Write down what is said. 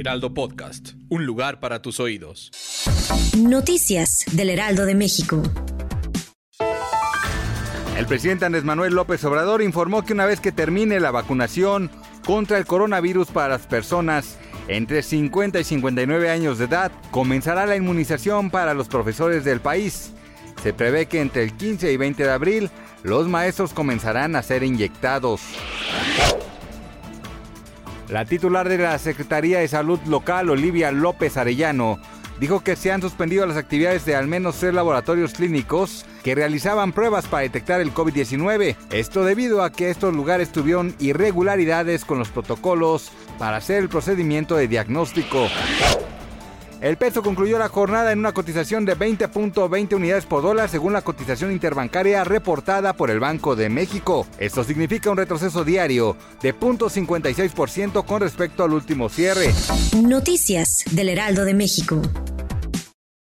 Heraldo Podcast, un lugar para tus oídos. Noticias del Heraldo de México. El presidente Andrés Manuel López Obrador informó que una vez que termine la vacunación contra el coronavirus para las personas entre 50 y 59 años de edad, comenzará la inmunización para los profesores del país. Se prevé que entre el 15 y 20 de abril los maestros comenzarán a ser inyectados. La titular de la Secretaría de Salud Local, Olivia López Arellano, dijo que se han suspendido las actividades de al menos tres laboratorios clínicos que realizaban pruebas para detectar el COVID-19. Esto debido a que estos lugares tuvieron irregularidades con los protocolos para hacer el procedimiento de diagnóstico. El peso concluyó la jornada en una cotización de 20.20 unidades por dólar según la cotización interbancaria reportada por el Banco de México. Esto significa un retroceso diario de 0.56% con respecto al último cierre. Noticias del Heraldo de México.